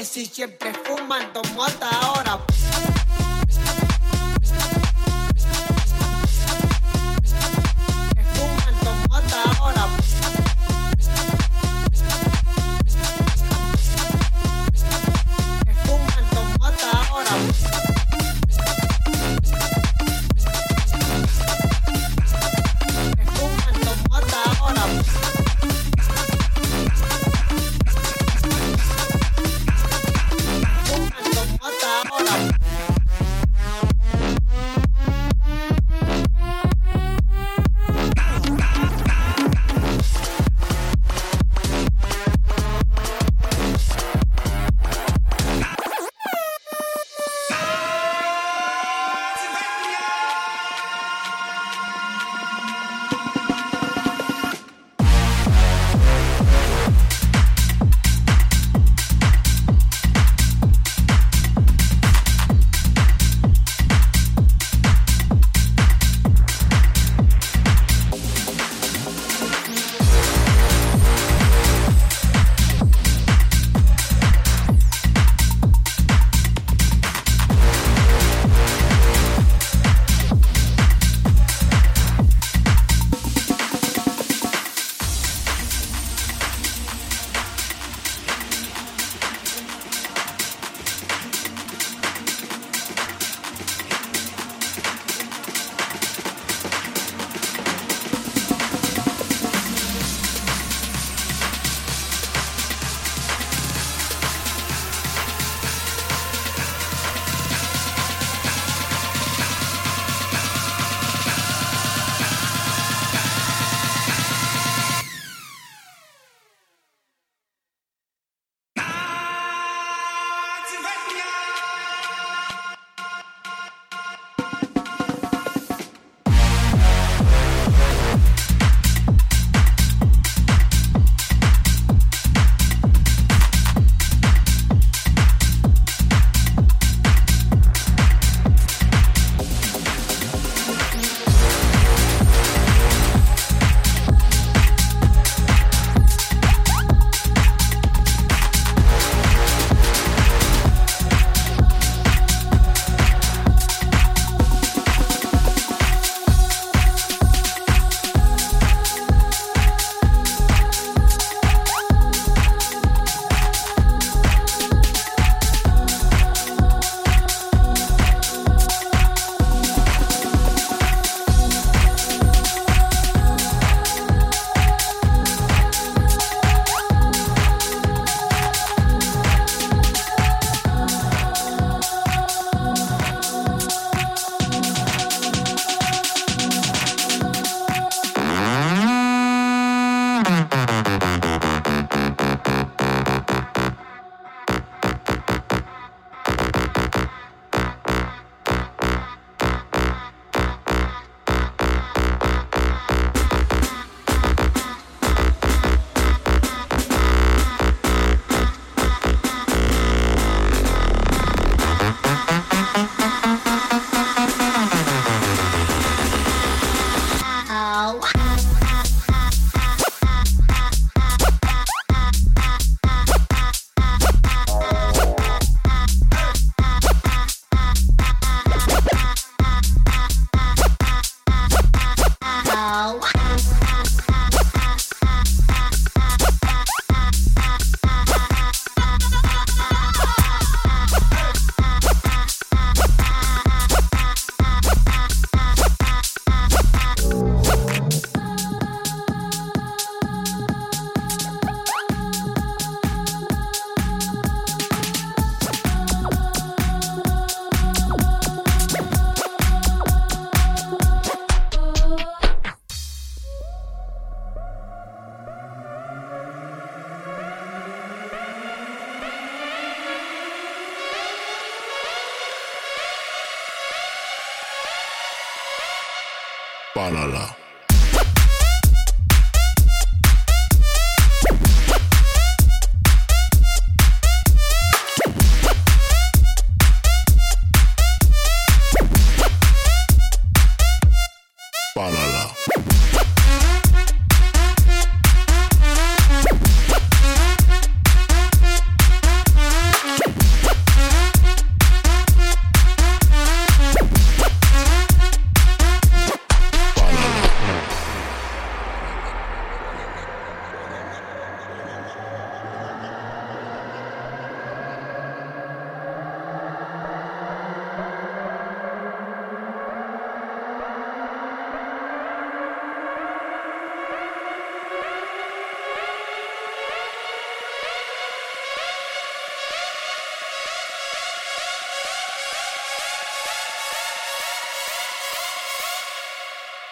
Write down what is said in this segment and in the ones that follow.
y siempre fumando mota ahora.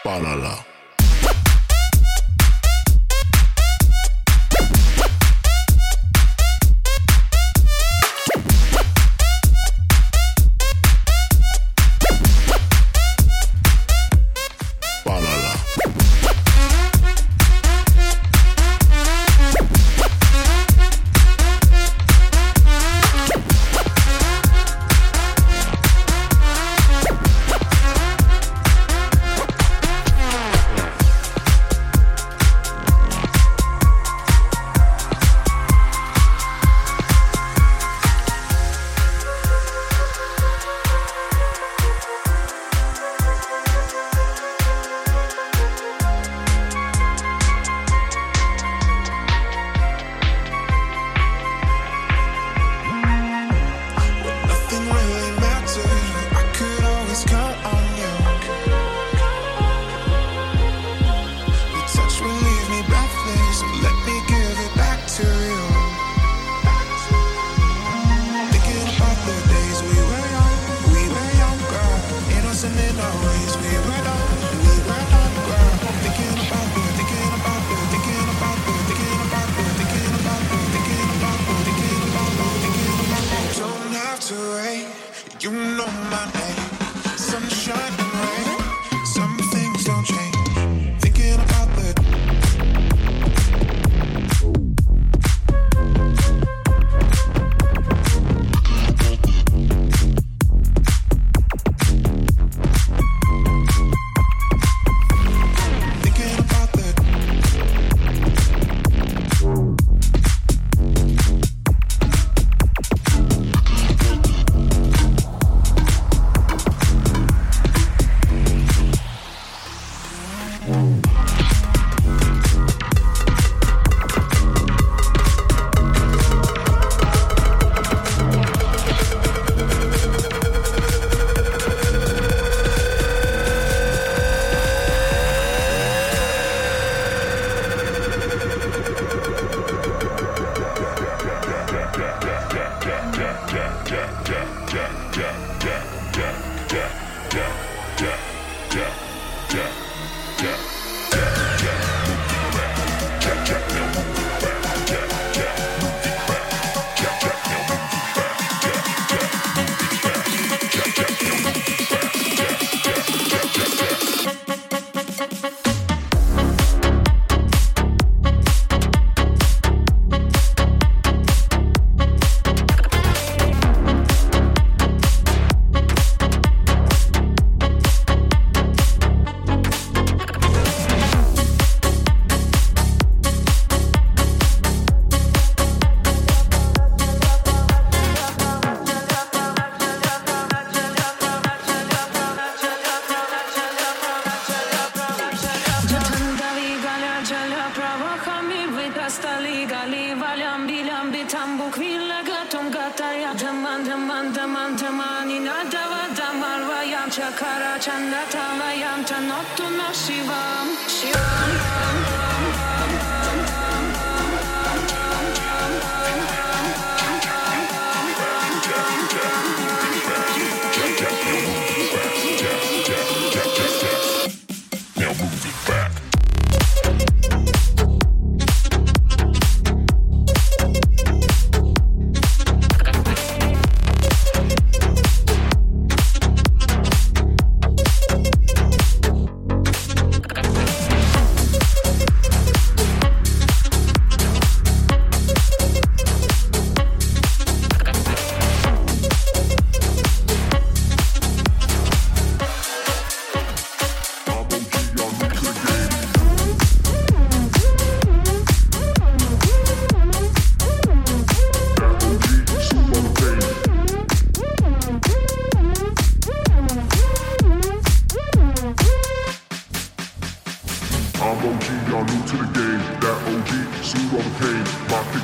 Banala. You know my name. Sunshine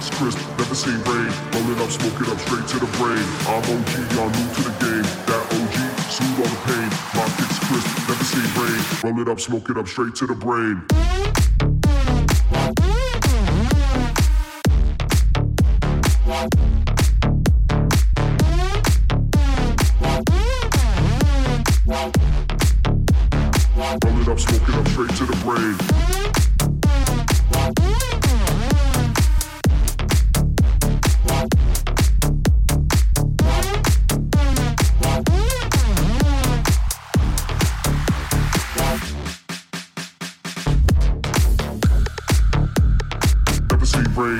kicks crisp, never seen rain. Roll it up, smoke it up, straight to the brain. I'm OG, y'all new to the game. That OG, soothe all the pain. My kicks crisp, never seen rain. Roll it up, smoke it up, straight to the brain.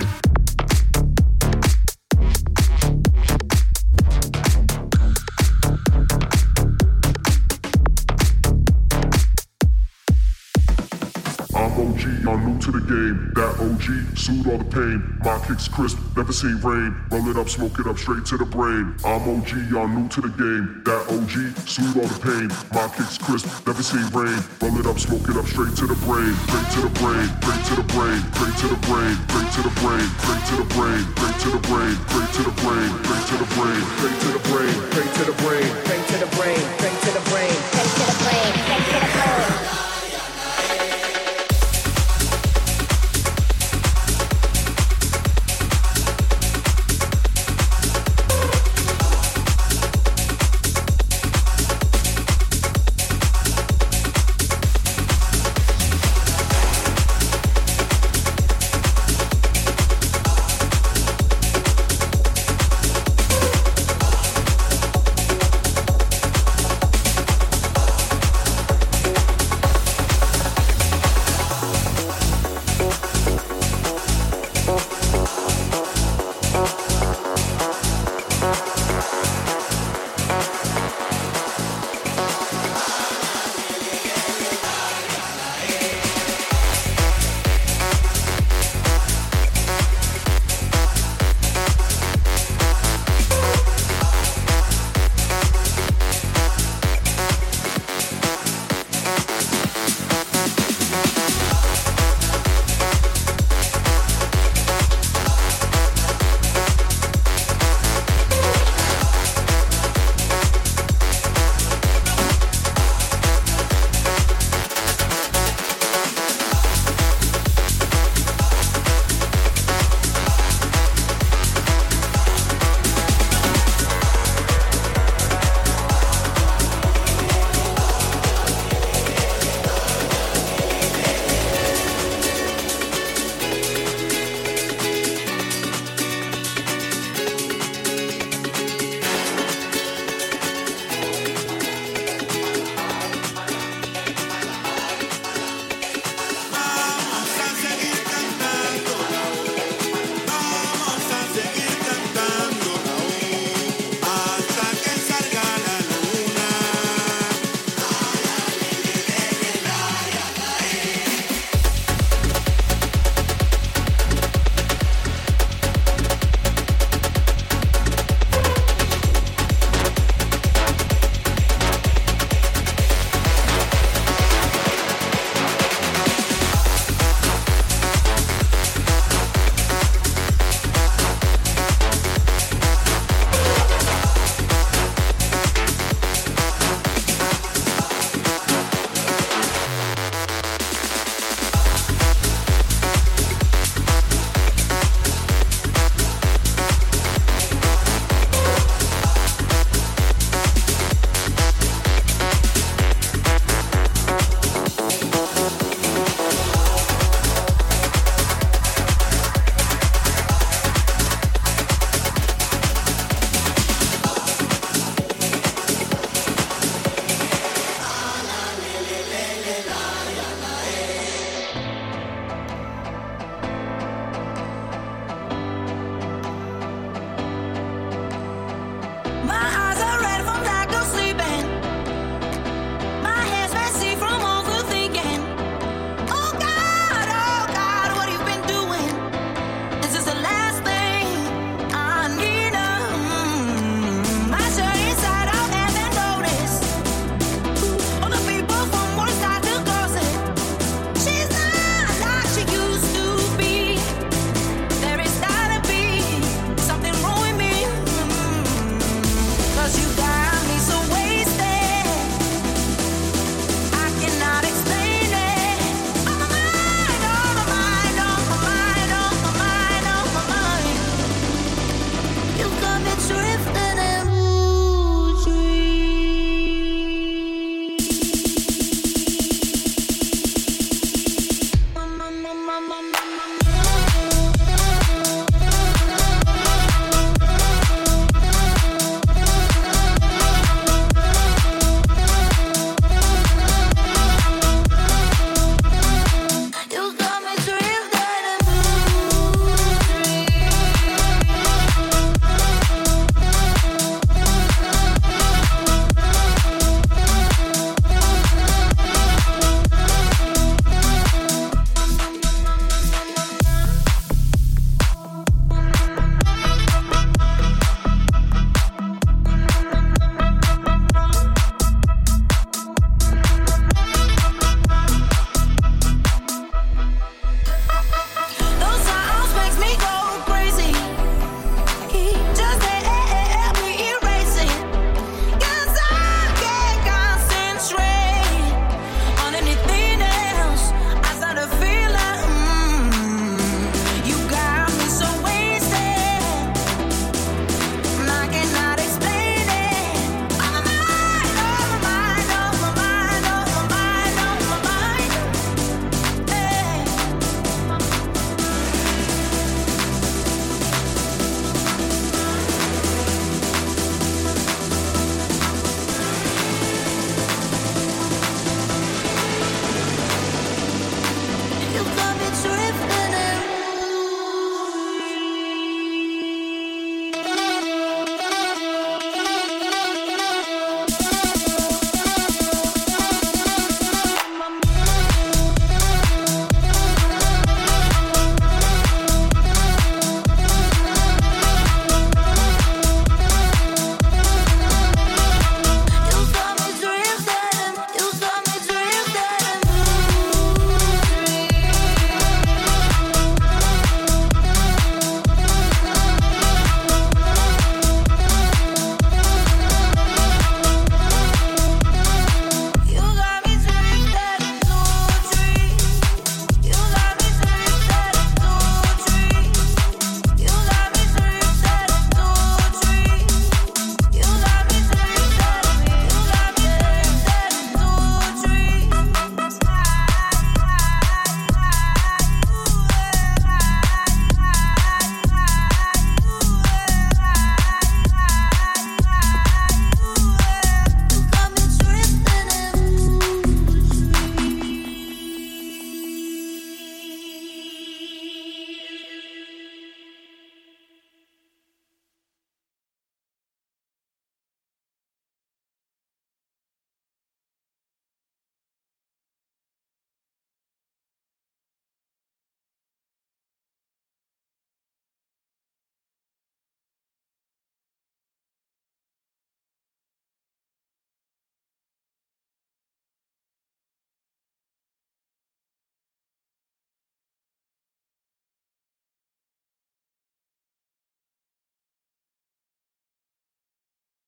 Bye. Game. That OG, soothe all the pain. My kicks crisp, never seen rain. Roll it up, smoke it up, straight to the brain. I'm OG, y'all new to the game. That OG, soothe all the pain. My kicks crisp, never seen rain. Roll it up, smoke it up, straight to the brain. Straight to the brain, straight to the brain, straight to the brain, straight to the brain, straight to the brain, straight to the brain, straight to the brain, straight to the brain, straight to the brain, straight to the brain,